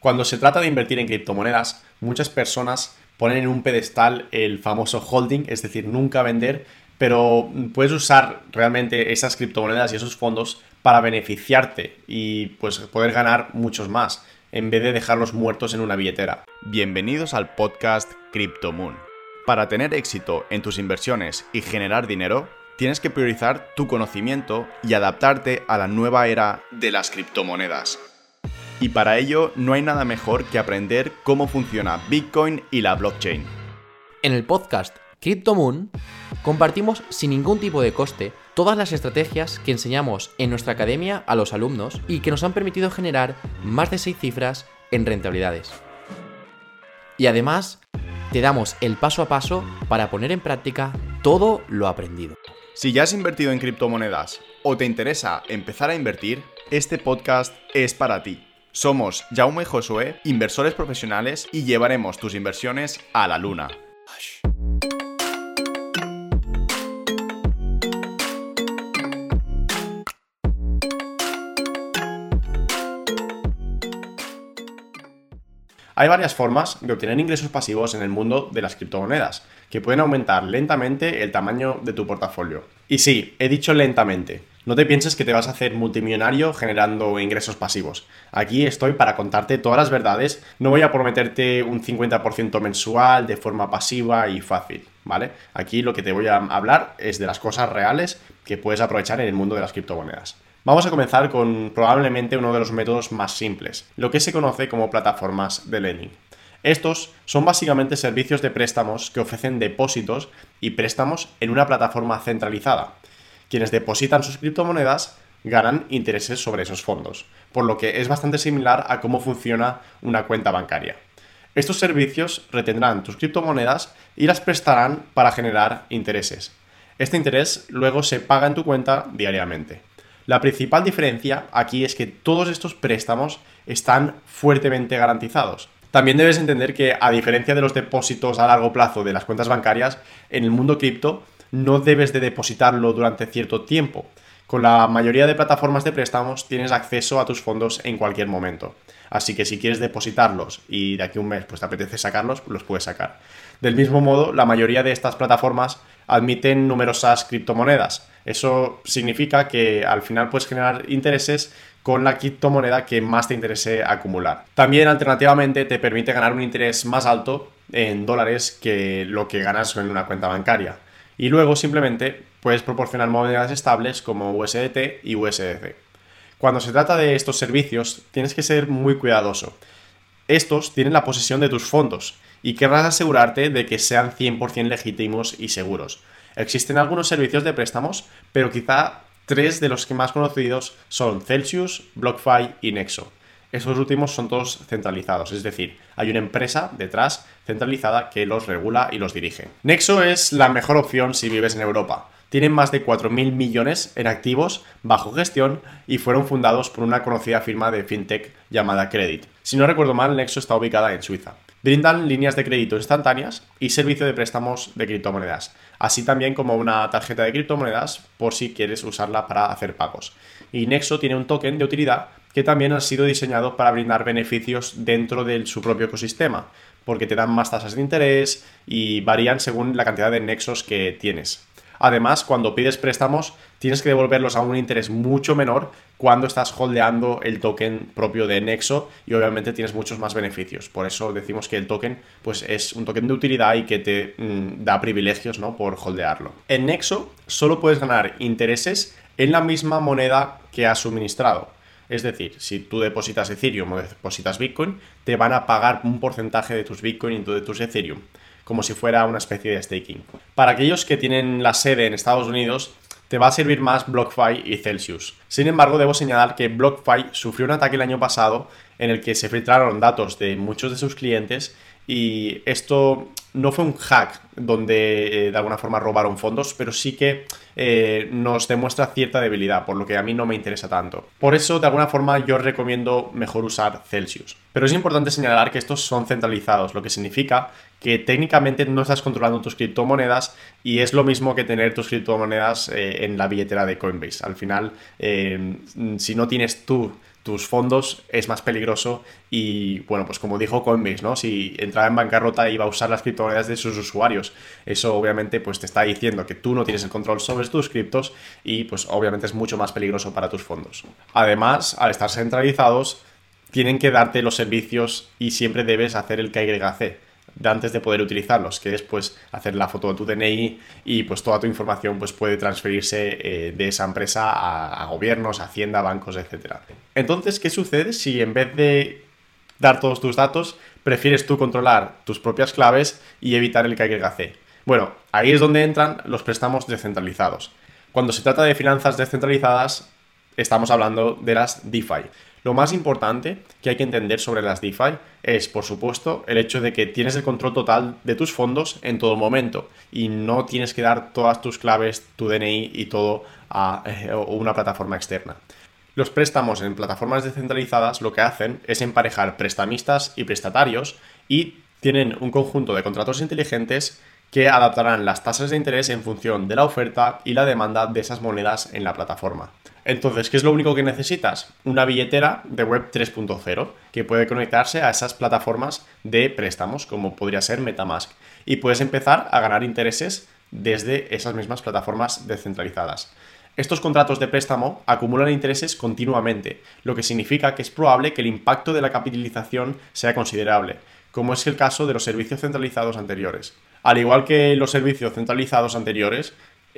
Cuando se trata de invertir en criptomonedas, muchas personas ponen en un pedestal el famoso holding, es decir, nunca vender, pero puedes usar realmente esas criptomonedas y esos fondos para beneficiarte y pues poder ganar muchos más en vez de dejarlos muertos en una billetera. Bienvenidos al podcast CryptoMoon. Para tener éxito en tus inversiones y generar dinero, tienes que priorizar tu conocimiento y adaptarte a la nueva era de las criptomonedas. Y para ello no hay nada mejor que aprender cómo funciona Bitcoin y la blockchain. En el podcast CryptoMoon compartimos sin ningún tipo de coste todas las estrategias que enseñamos en nuestra academia a los alumnos y que nos han permitido generar más de 6 cifras en rentabilidades. Y además, te damos el paso a paso para poner en práctica todo lo aprendido. Si ya has invertido en criptomonedas o te interesa empezar a invertir, este podcast es para ti. Somos Jaume y Josué, inversores profesionales, y llevaremos tus inversiones a la luna. Hay varias formas de obtener ingresos pasivos en el mundo de las criptomonedas, que pueden aumentar lentamente el tamaño de tu portafolio. Y sí, he dicho lentamente, no te pienses que te vas a hacer multimillonario generando ingresos pasivos. Aquí estoy para contarte todas las verdades. No voy a prometerte un 50% mensual de forma pasiva y fácil, ¿vale? Aquí lo que te voy a hablar es de las cosas reales que puedes aprovechar en el mundo de las criptomonedas. Vamos a comenzar con probablemente uno de los métodos más simples, lo que se conoce como plataformas de lending. Estos son básicamente servicios de préstamos que ofrecen depósitos y préstamos en una plataforma centralizada quienes depositan sus criptomonedas ganan intereses sobre esos fondos, por lo que es bastante similar a cómo funciona una cuenta bancaria. Estos servicios retendrán tus criptomonedas y las prestarán para generar intereses. Este interés luego se paga en tu cuenta diariamente. La principal diferencia aquí es que todos estos préstamos están fuertemente garantizados. También debes entender que a diferencia de los depósitos a largo plazo de las cuentas bancarias, en el mundo cripto no debes de depositarlo durante cierto tiempo. Con la mayoría de plataformas de préstamos tienes acceso a tus fondos en cualquier momento. Así que si quieres depositarlos y de aquí a un mes pues te apetece sacarlos, los puedes sacar. Del mismo modo, la mayoría de estas plataformas admiten numerosas criptomonedas. Eso significa que al final puedes generar intereses con la criptomoneda que más te interese acumular. También alternativamente te permite ganar un interés más alto en dólares que lo que ganas en una cuenta bancaria y luego simplemente puedes proporcionar monedas estables como USDT y USDC. Cuando se trata de estos servicios, tienes que ser muy cuidadoso. Estos tienen la posesión de tus fondos y querrás asegurarte de que sean 100% legítimos y seguros. Existen algunos servicios de préstamos, pero quizá tres de los que más conocidos son Celsius, BlockFi y Nexo. Esos últimos son todos centralizados, es decir, hay una empresa detrás centralizada que los regula y los dirige. Nexo es la mejor opción si vives en Europa. Tienen más de 4.000 millones en activos bajo gestión y fueron fundados por una conocida firma de fintech llamada Credit. Si no recuerdo mal, Nexo está ubicada en Suiza. Brindan líneas de crédito instantáneas y servicio de préstamos de criptomonedas, así también como una tarjeta de criptomonedas por si quieres usarla para hacer pagos. Y Nexo tiene un token de utilidad que también ha sido diseñado para brindar beneficios dentro de su propio ecosistema, porque te dan más tasas de interés y varían según la cantidad de nexos que tienes. Además, cuando pides préstamos, tienes que devolverlos a un interés mucho menor cuando estás holdeando el token propio de Nexo y obviamente tienes muchos más beneficios. Por eso decimos que el token pues, es un token de utilidad y que te mm, da privilegios ¿no? por holdearlo. En Nexo solo puedes ganar intereses en la misma moneda que has suministrado. Es decir, si tú depositas Ethereum o depositas Bitcoin, te van a pagar un porcentaje de tus Bitcoin y de tus Ethereum, como si fuera una especie de staking. Para aquellos que tienen la sede en Estados Unidos, te va a servir más BlockFi y Celsius. Sin embargo, debo señalar que BlockFi sufrió un ataque el año pasado en el que se filtraron datos de muchos de sus clientes y esto no fue un hack donde eh, de alguna forma robaron fondos, pero sí que eh, nos demuestra cierta debilidad, por lo que a mí no me interesa tanto. Por eso, de alguna forma, yo recomiendo mejor usar Celsius. Pero es importante señalar que estos son centralizados, lo que significa que técnicamente no estás controlando tus criptomonedas y es lo mismo que tener tus criptomonedas eh, en la billetera de Coinbase. Al final, si no tienes tú tus fondos es más peligroso y bueno, pues como dijo Coinbase, ¿no? Si entraba en bancarrota iba a usar las criptomonedas de sus usuarios. Eso obviamente pues te está diciendo que tú no tienes el control sobre tus criptos y pues obviamente es mucho más peligroso para tus fondos. Además, al estar centralizados, tienen que darte los servicios y siempre debes hacer el KYC de antes de poder utilizarlos, que es pues hacer la foto de tu DNI y pues toda tu información pues puede transferirse eh, de esa empresa a, a, gobiernos, hacienda, bancos, etc. Entonces, ¿qué sucede si en vez de dar todos tus datos, prefieres tú controlar tus propias claves y evitar el KYC? Bueno, ahí es donde entran los préstamos descentralizados. Cuando se trata de finanzas descentralizadas, estamos hablando de las DeFi. Lo más importante que hay que entender sobre las DeFi es, por supuesto, el hecho de que tienes el control total de tus fondos en todo momento y no tienes que dar todas tus claves, tu DNI y todo a eh, una plataforma externa. Los préstamos en plataformas descentralizadas lo que hacen es emparejar prestamistas y prestatarios y tienen un conjunto de contratos inteligentes que adaptarán las tasas de interés en función de la oferta y la demanda de esas monedas en la plataforma. Entonces, ¿qué es lo único que necesitas? Una billetera de web 3.0 que puede conectarse a esas plataformas de préstamos, como podría ser Metamask, y puedes empezar a ganar intereses desde esas mismas plataformas descentralizadas. Estos contratos de préstamo acumulan intereses continuamente, lo que significa que es probable que el impacto de la capitalización sea considerable, como es el caso de los servicios centralizados anteriores. Al igual que los servicios centralizados anteriores,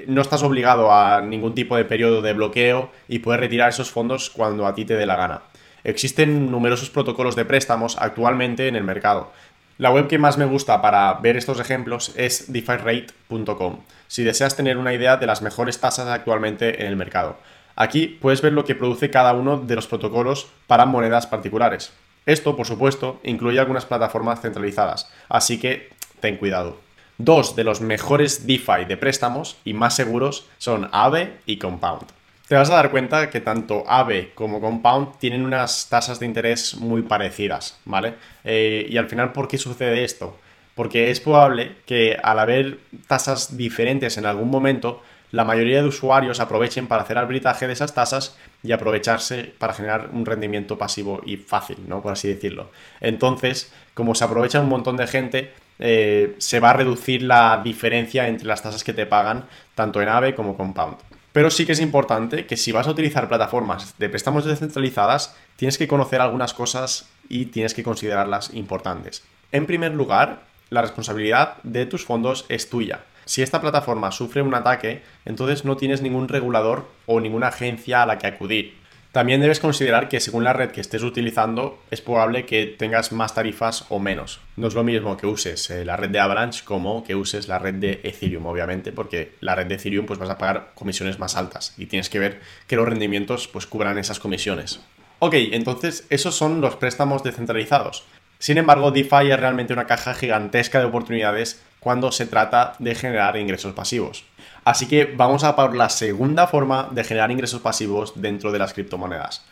no estás obligado a ningún tipo de periodo de bloqueo y puedes retirar esos fondos cuando a ti te dé la gana. Existen numerosos protocolos de préstamos actualmente en el mercado. La web que más me gusta para ver estos ejemplos es defirate.com, si deseas tener una idea de las mejores tasas actualmente en el mercado. Aquí puedes ver lo que produce cada uno de los protocolos para monedas particulares. Esto, por supuesto, incluye algunas plataformas centralizadas, así que ten cuidado. Dos de los mejores DeFi de préstamos y más seguros son Aave y Compound. Te vas a dar cuenta que tanto Aave como Compound tienen unas tasas de interés muy parecidas, ¿vale? Eh, y al final, ¿por qué sucede esto? Porque es probable que al haber tasas diferentes en algún momento, la mayoría de usuarios aprovechen para hacer arbitraje de esas tasas y aprovecharse para generar un rendimiento pasivo y fácil, ¿no? Por así decirlo. Entonces, como se aprovecha un montón de gente, eh, se va a reducir la diferencia entre las tasas que te pagan tanto en AVE como Compound. Pero sí que es importante que si vas a utilizar plataformas de préstamos descentralizadas, tienes que conocer algunas cosas y tienes que considerarlas importantes. En primer lugar, la responsabilidad de tus fondos es tuya. Si esta plataforma sufre un ataque, entonces no tienes ningún regulador o ninguna agencia a la que acudir. También debes considerar que según la red que estés utilizando es probable que tengas más tarifas o menos. No es lo mismo que uses eh, la red de Avalanche como que uses la red de Ethereum, obviamente, porque la red de Ethereum pues vas a pagar comisiones más altas y tienes que ver que los rendimientos pues cubran esas comisiones. Ok, entonces esos son los préstamos descentralizados. Sin embargo, DeFi es realmente una caja gigantesca de oportunidades cuando se trata de generar ingresos pasivos. Así que vamos a por la segunda forma de generar ingresos pasivos dentro de las criptomonedas.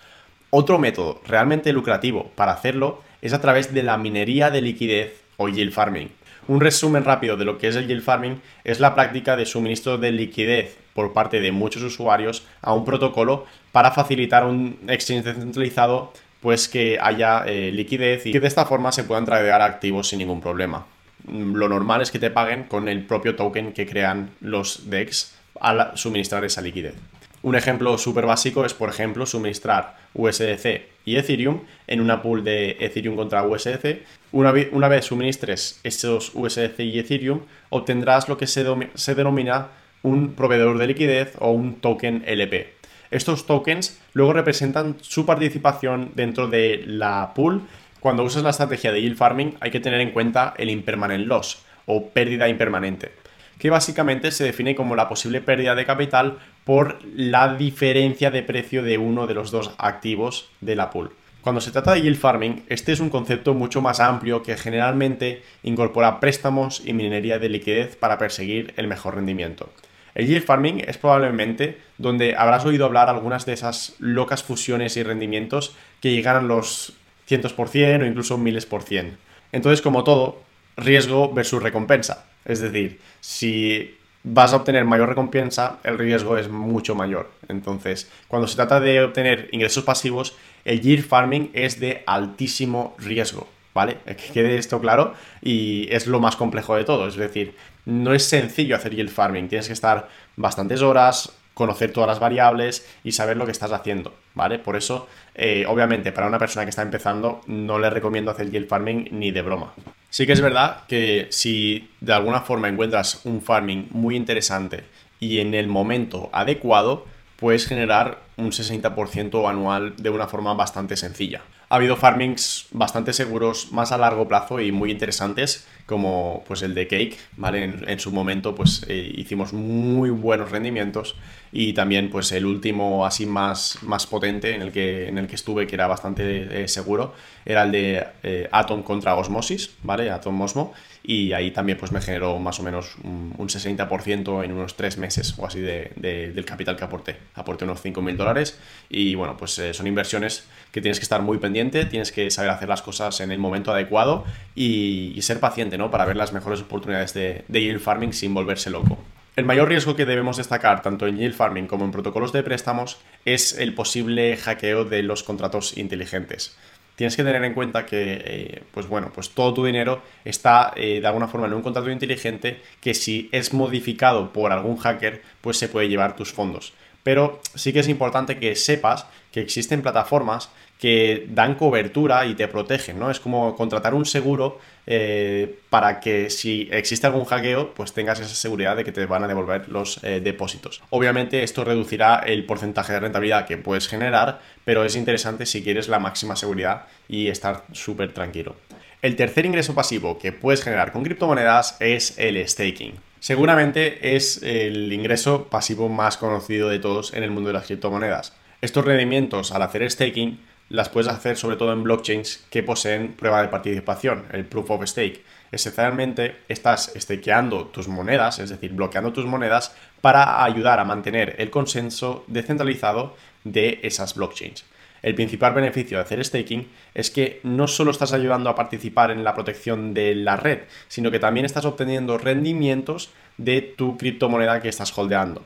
Otro método realmente lucrativo para hacerlo es a través de la minería de liquidez o yield farming. Un resumen rápido de lo que es el yield farming es la práctica de suministro de liquidez por parte de muchos usuarios a un protocolo para facilitar un exchange descentralizado pues que haya eh, liquidez y que de esta forma se puedan tradear activos sin ningún problema lo normal es que te paguen con el propio token que crean los DEX al suministrar esa liquidez. Un ejemplo súper básico es, por ejemplo, suministrar USDC y Ethereum en una pool de Ethereum contra USDC. Una, una vez suministres esos USDC y Ethereum, obtendrás lo que se, se denomina un proveedor de liquidez o un token LP. Estos tokens luego representan su participación dentro de la pool cuando usas la estrategia de yield farming hay que tener en cuenta el impermanent loss o pérdida impermanente, que básicamente se define como la posible pérdida de capital por la diferencia de precio de uno de los dos activos de la pool. Cuando se trata de yield farming, este es un concepto mucho más amplio que generalmente incorpora préstamos y minería de liquidez para perseguir el mejor rendimiento. El yield farming es probablemente donde habrás oído hablar algunas de esas locas fusiones y rendimientos que llegan a los cientos por cien o incluso miles por cien. Entonces, como todo, riesgo versus recompensa. Es decir, si vas a obtener mayor recompensa, el riesgo es mucho mayor. Entonces, cuando se trata de obtener ingresos pasivos, el yield farming es de altísimo riesgo, ¿vale? Que quede esto claro y es lo más complejo de todo. Es decir, no es sencillo hacer yield farming, tienes que estar bastantes horas, conocer todas las variables y saber lo que estás haciendo, ¿vale? Por eso, eh, obviamente, para una persona que está empezando, no le recomiendo hacer yield farming ni de broma. Sí que es verdad que si de alguna forma encuentras un farming muy interesante y en el momento adecuado, puedes generar un 60% anual de una forma bastante sencilla. Ha habido farmings bastante seguros, más a largo plazo y muy interesantes, como pues el de Cake, ¿vale? En, su momento pues eh, hicimos muy buenos rendimientos y también pues el último así más, más potente en el, que, en el que estuve, que era bastante eh, seguro, era el de eh, Atom contra Osmosis, ¿vale? Atom Osmo, y ahí también pues me generó más o menos un, 60% en unos 3 meses o así de, del capital que aporté. Aporté unos 5.000 dólares y bueno, pues eh, son inversiones que tienes que estar muy pendiente, tienes que saber hacer las cosas en el momento adecuado y, ser paciente, Para ver las mejores oportunidades de, de yield farming sin volverse loco. El mayor riesgo que debemos destacar tanto en yield farming como en protocolos de préstamos es el posible hackeo de los contratos inteligentes tienes que tener en cuenta que, eh, pues bueno, pues todo tu dinero está eh, de alguna forma en un contrato inteligente que si es modificado por algún hacker, pues se puede llevar tus fondos. Pero sí que es importante que sepas que existen plataformas que dan cobertura y te protegen, ¿no? Es como contratar un seguro eh, para que si existe algún hackeo, pues tengas esa seguridad de que te van a devolver los eh, depósitos. Obviamente esto reducirá el porcentaje de rentabilidad que puedes generar, pero es interesante si quieres la máxima seguridad y estar súper tranquilo. El tercer ingreso pasivo que puedes generar con criptomonedas es el staking. Seguramente es el ingreso pasivo más conocido de todos en el mundo de las criptomonedas. Estos rendimientos al hacer staking las puedes hacer sobre todo en blockchains que poseen prueba de participación, el proof of stake. Esencialmente estás stakeando tus monedas, es decir, bloqueando tus monedas para ayudar a mantener el consenso descentralizado de esas blockchains. El principal beneficio de hacer staking es que no solo estás ayudando a participar en la protección de la red, sino que también estás obteniendo rendimientos de tu criptomoneda que estás holdeando.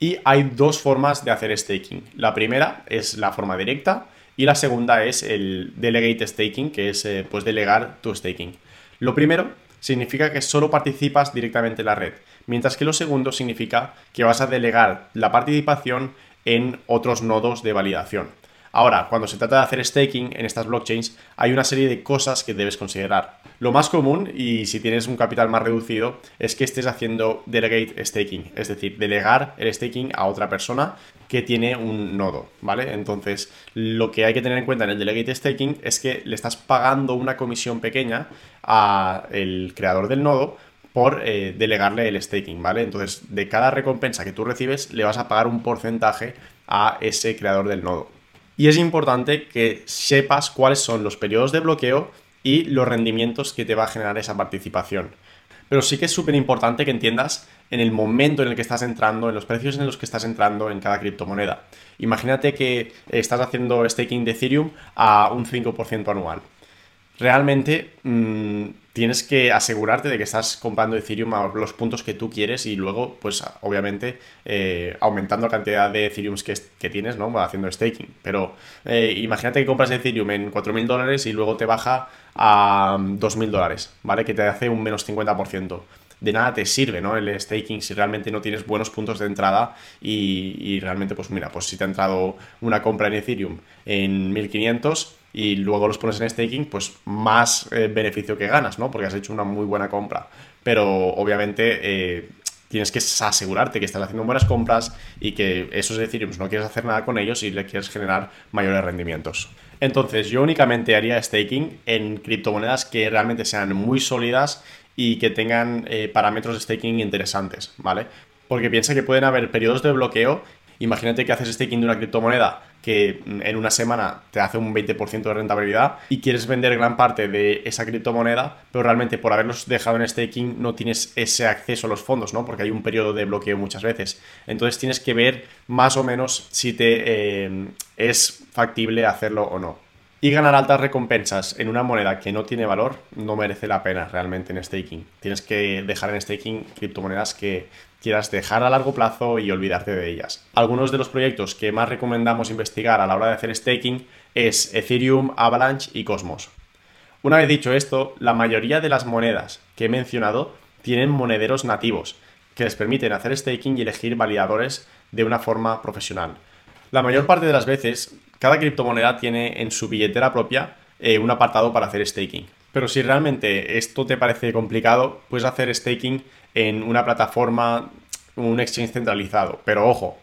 Y hay dos formas de hacer staking. La primera es la forma directa, y la segunda es el delegate staking, que es eh, pues delegar tu staking. Lo primero significa que solo participas directamente en la red, mientras que lo segundo significa que vas a delegar la participación en otros nodos de validación. Ahora, cuando se trata de hacer staking en estas blockchains, hay una serie de cosas que debes considerar. Lo más común, y si tienes un capital más reducido, es que estés haciendo delegate staking, es decir, delegar el staking a otra persona que tiene un nodo, ¿vale? Entonces, lo que hay que tener en cuenta en el delegate staking es que le estás pagando una comisión pequeña al creador del nodo por eh, delegarle el staking, ¿vale? Entonces, de cada recompensa que tú recibes, le vas a pagar un porcentaje a ese creador del nodo. Y es importante que sepas cuáles son los periodos de bloqueo y los rendimientos que te va a generar esa participación. Pero sí que es súper importante que entiendas en el momento en el que estás entrando, en los precios en los que estás entrando en cada criptomoneda. Imagínate que estás haciendo staking de Ethereum a un 5% anual. Realmente mm, tienes que asegurarte de que estás comprando Ethereum a los puntos que tú quieres y luego, pues obviamente, eh, aumentando la cantidad de Ethereum que, tienes, ¿no? Haciendo staking. Pero eh, imagínate que compras Ethereum en 4.000 dólares y luego te baja a 2.000 dólares, ¿vale? Que te hace un menos 50% de nada te sirve, ¿no? El staking si realmente no tienes buenos puntos de entrada y, realmente, pues mira, pues si te ha entrado una compra en Ethereum en 1500 y luego los pones en staking, pues más eh, beneficio que ganas, ¿no? Porque has hecho una muy buena compra. Pero obviamente eh, tienes que asegurarte que estás haciendo buenas compras y que esos Ethereum no quieres hacer nada con ellos y le quieres generar mayores rendimientos. Entonces, yo únicamente haría staking en criptomonedas que realmente sean muy sólidas y que tengan eh, parámetros de staking interesantes, ¿vale? Porque piensa que pueden haber periodos de bloqueo. Imagínate que haces staking de una criptomoneda que en una semana te hace un 20% de rentabilidad y quieres vender gran parte de esa criptomoneda, pero realmente por haberlos dejado en staking no tienes ese acceso a los fondos, ¿no? Porque hay un periodo de bloqueo muchas veces. Entonces tienes que ver más o menos si te eh, es factible hacerlo o no y ganar altas recompensas en una moneda que no tiene valor no merece la pena realmente en staking. Tienes que dejar en staking criptomonedas que quieras dejar a largo plazo y olvidarte de ellas. Algunos de los proyectos que más recomendamos investigar a la hora de hacer staking es Ethereum, Avalanche y Cosmos. Una vez dicho esto, la mayoría de las monedas que he mencionado tienen monederos nativos que les permiten hacer staking y elegir validadores de una forma profesional. La mayor parte de las veces, cada criptomoneda tiene en su billetera propia eh, un apartado para hacer staking. Pero si realmente esto te parece complicado, puedes hacer staking en una plataforma, un exchange centralizado. Pero ojo,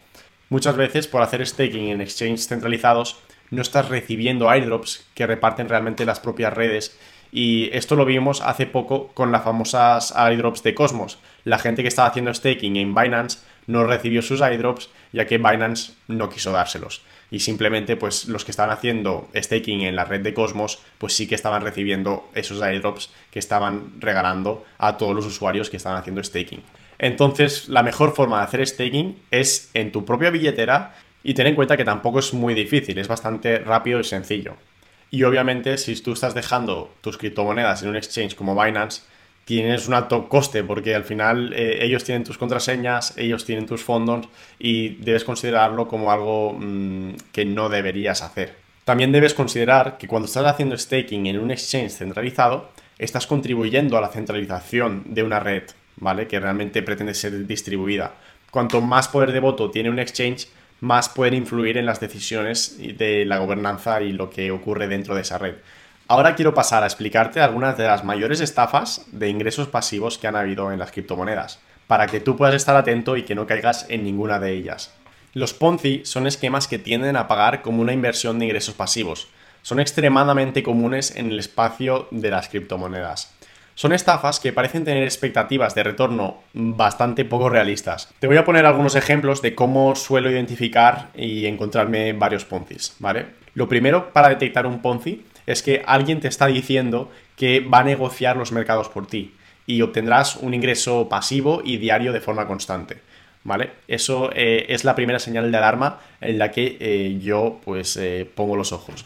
muchas veces por hacer staking en exchanges centralizados no estás recibiendo airdrops que reparten realmente las propias redes. Y esto lo vimos hace poco con las famosas airdrops de Cosmos. La gente que estaba haciendo staking en Binance no recibió sus airdrops ya que Binance no quiso dárselos y simplemente pues los que estaban haciendo staking en la red de Cosmos pues sí que estaban recibiendo esos airdrops que estaban regalando a todos los usuarios que estaban haciendo staking. Entonces la mejor forma de hacer staking es en tu propia billetera y ten en cuenta que tampoco es muy difícil, es bastante rápido y sencillo. Y obviamente si tú estás dejando tus criptomonedas en un exchange como Binance, tienes un alto coste porque al final eh, ellos tienen tus contraseñas, ellos tienen tus fondos y debes considerarlo como algo mm, que no deberías hacer. También debes considerar que cuando estás haciendo staking en un exchange centralizado, estás contribuyendo a la centralización de una red, ¿vale? Que realmente pretende ser distribuida. Cuanto más poder de voto tiene un exchange, más puede influir en las decisiones de la gobernanza y lo que ocurre dentro de esa red. Ahora quiero pasar a explicarte algunas de las mayores estafas de ingresos pasivos que han habido en las criptomonedas, para que tú puedas estar atento y que no caigas en ninguna de ellas. Los Ponzi son esquemas que tienden a pagar como una inversión de ingresos pasivos. Son extremadamente comunes en el espacio de las criptomonedas. Son estafas que parecen tener expectativas de retorno bastante poco realistas. Te voy a poner algunos ejemplos de cómo suelo identificar y encontrarme varios Ponzis, ¿vale? Lo primero para detectar un Ponzi es que alguien te está diciendo que va a negociar los mercados por ti y obtendrás un ingreso pasivo y diario de forma constante. ¿Vale? Eso eh, es la primera señal de alarma en la que eh, yo pues eh, pongo los ojos.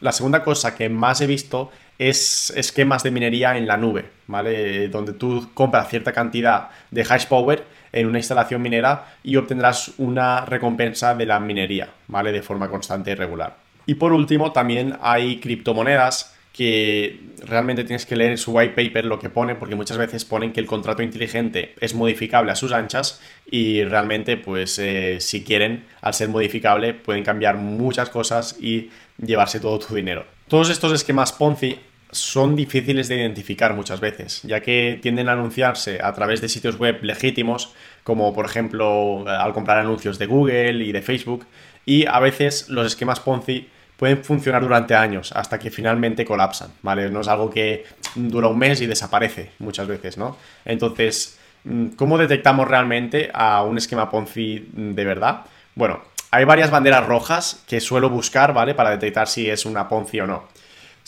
La segunda cosa que más he visto es esquemas de minería en la nube, ¿vale? Donde tú compras cierta cantidad de hash power en una instalación minera y obtendrás una recompensa de la minería, ¿vale? De forma constante y regular. Y por último, también hay criptomonedas que realmente tienes que leer en su white paper lo que pone, porque muchas veces ponen que el contrato inteligente es modificable a sus anchas y realmente, pues eh, si quieren, al ser modificable, pueden cambiar muchas cosas y llevarse todo tu dinero. Todos estos esquemas Ponzi son difíciles de identificar muchas veces, ya que tienden a anunciarse a través de sitios web legítimos, como por ejemplo al comprar anuncios de Google y de Facebook, y a veces los esquemas Ponzi pueden funcionar durante años hasta que finalmente colapsan, ¿vale? No es algo que dura un mes y desaparece muchas veces, ¿no? Entonces, mm, ¿cómo detectamos realmente a un esquema Ponzi de verdad? Bueno, hay varias banderas rojas que suelo buscar, ¿vale? Para detectar si es una Ponzi o no.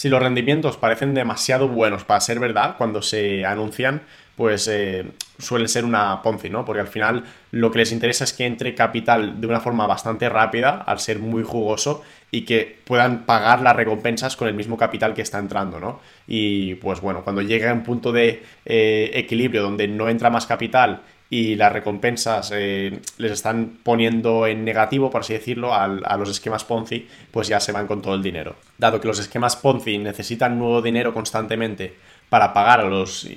Si los rendimientos parecen demasiado buenos para ser verdad cuando se anuncian, pues eh, suele ser una Ponzi, ¿no? Porque al final lo que les interesa es que entre capital de una forma bastante rápida, al ser muy jugoso, y que puedan pagar las recompensas con el mismo capital que está entrando, ¿no? Y pues bueno, cuando llegue a un punto de eh, equilibrio donde no entra más capital y las recompensas eh, les están poniendo en negativo, por así decirlo, a, a, los esquemas Ponzi, pues ya se van con todo el dinero. Dado que los esquemas Ponzi necesitan nuevo dinero constantemente para pagar a los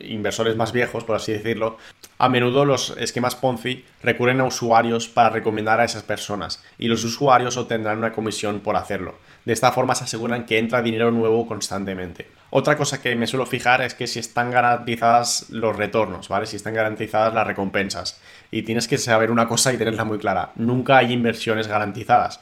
inversores más viejos, por así decirlo, a menudo los esquemas Ponzi recurren a usuarios para recomendar a esas personas y los usuarios obtendrán una comisión por hacerlo. De esta forma se aseguran que entra dinero nuevo constantemente. Otra cosa que me suelo fijar es que si están garantizadas los retornos, ¿vale? Si están garantizadas las recompensas. Y tienes que saber una cosa y tenerla muy clara. Nunca hay inversiones garantizadas.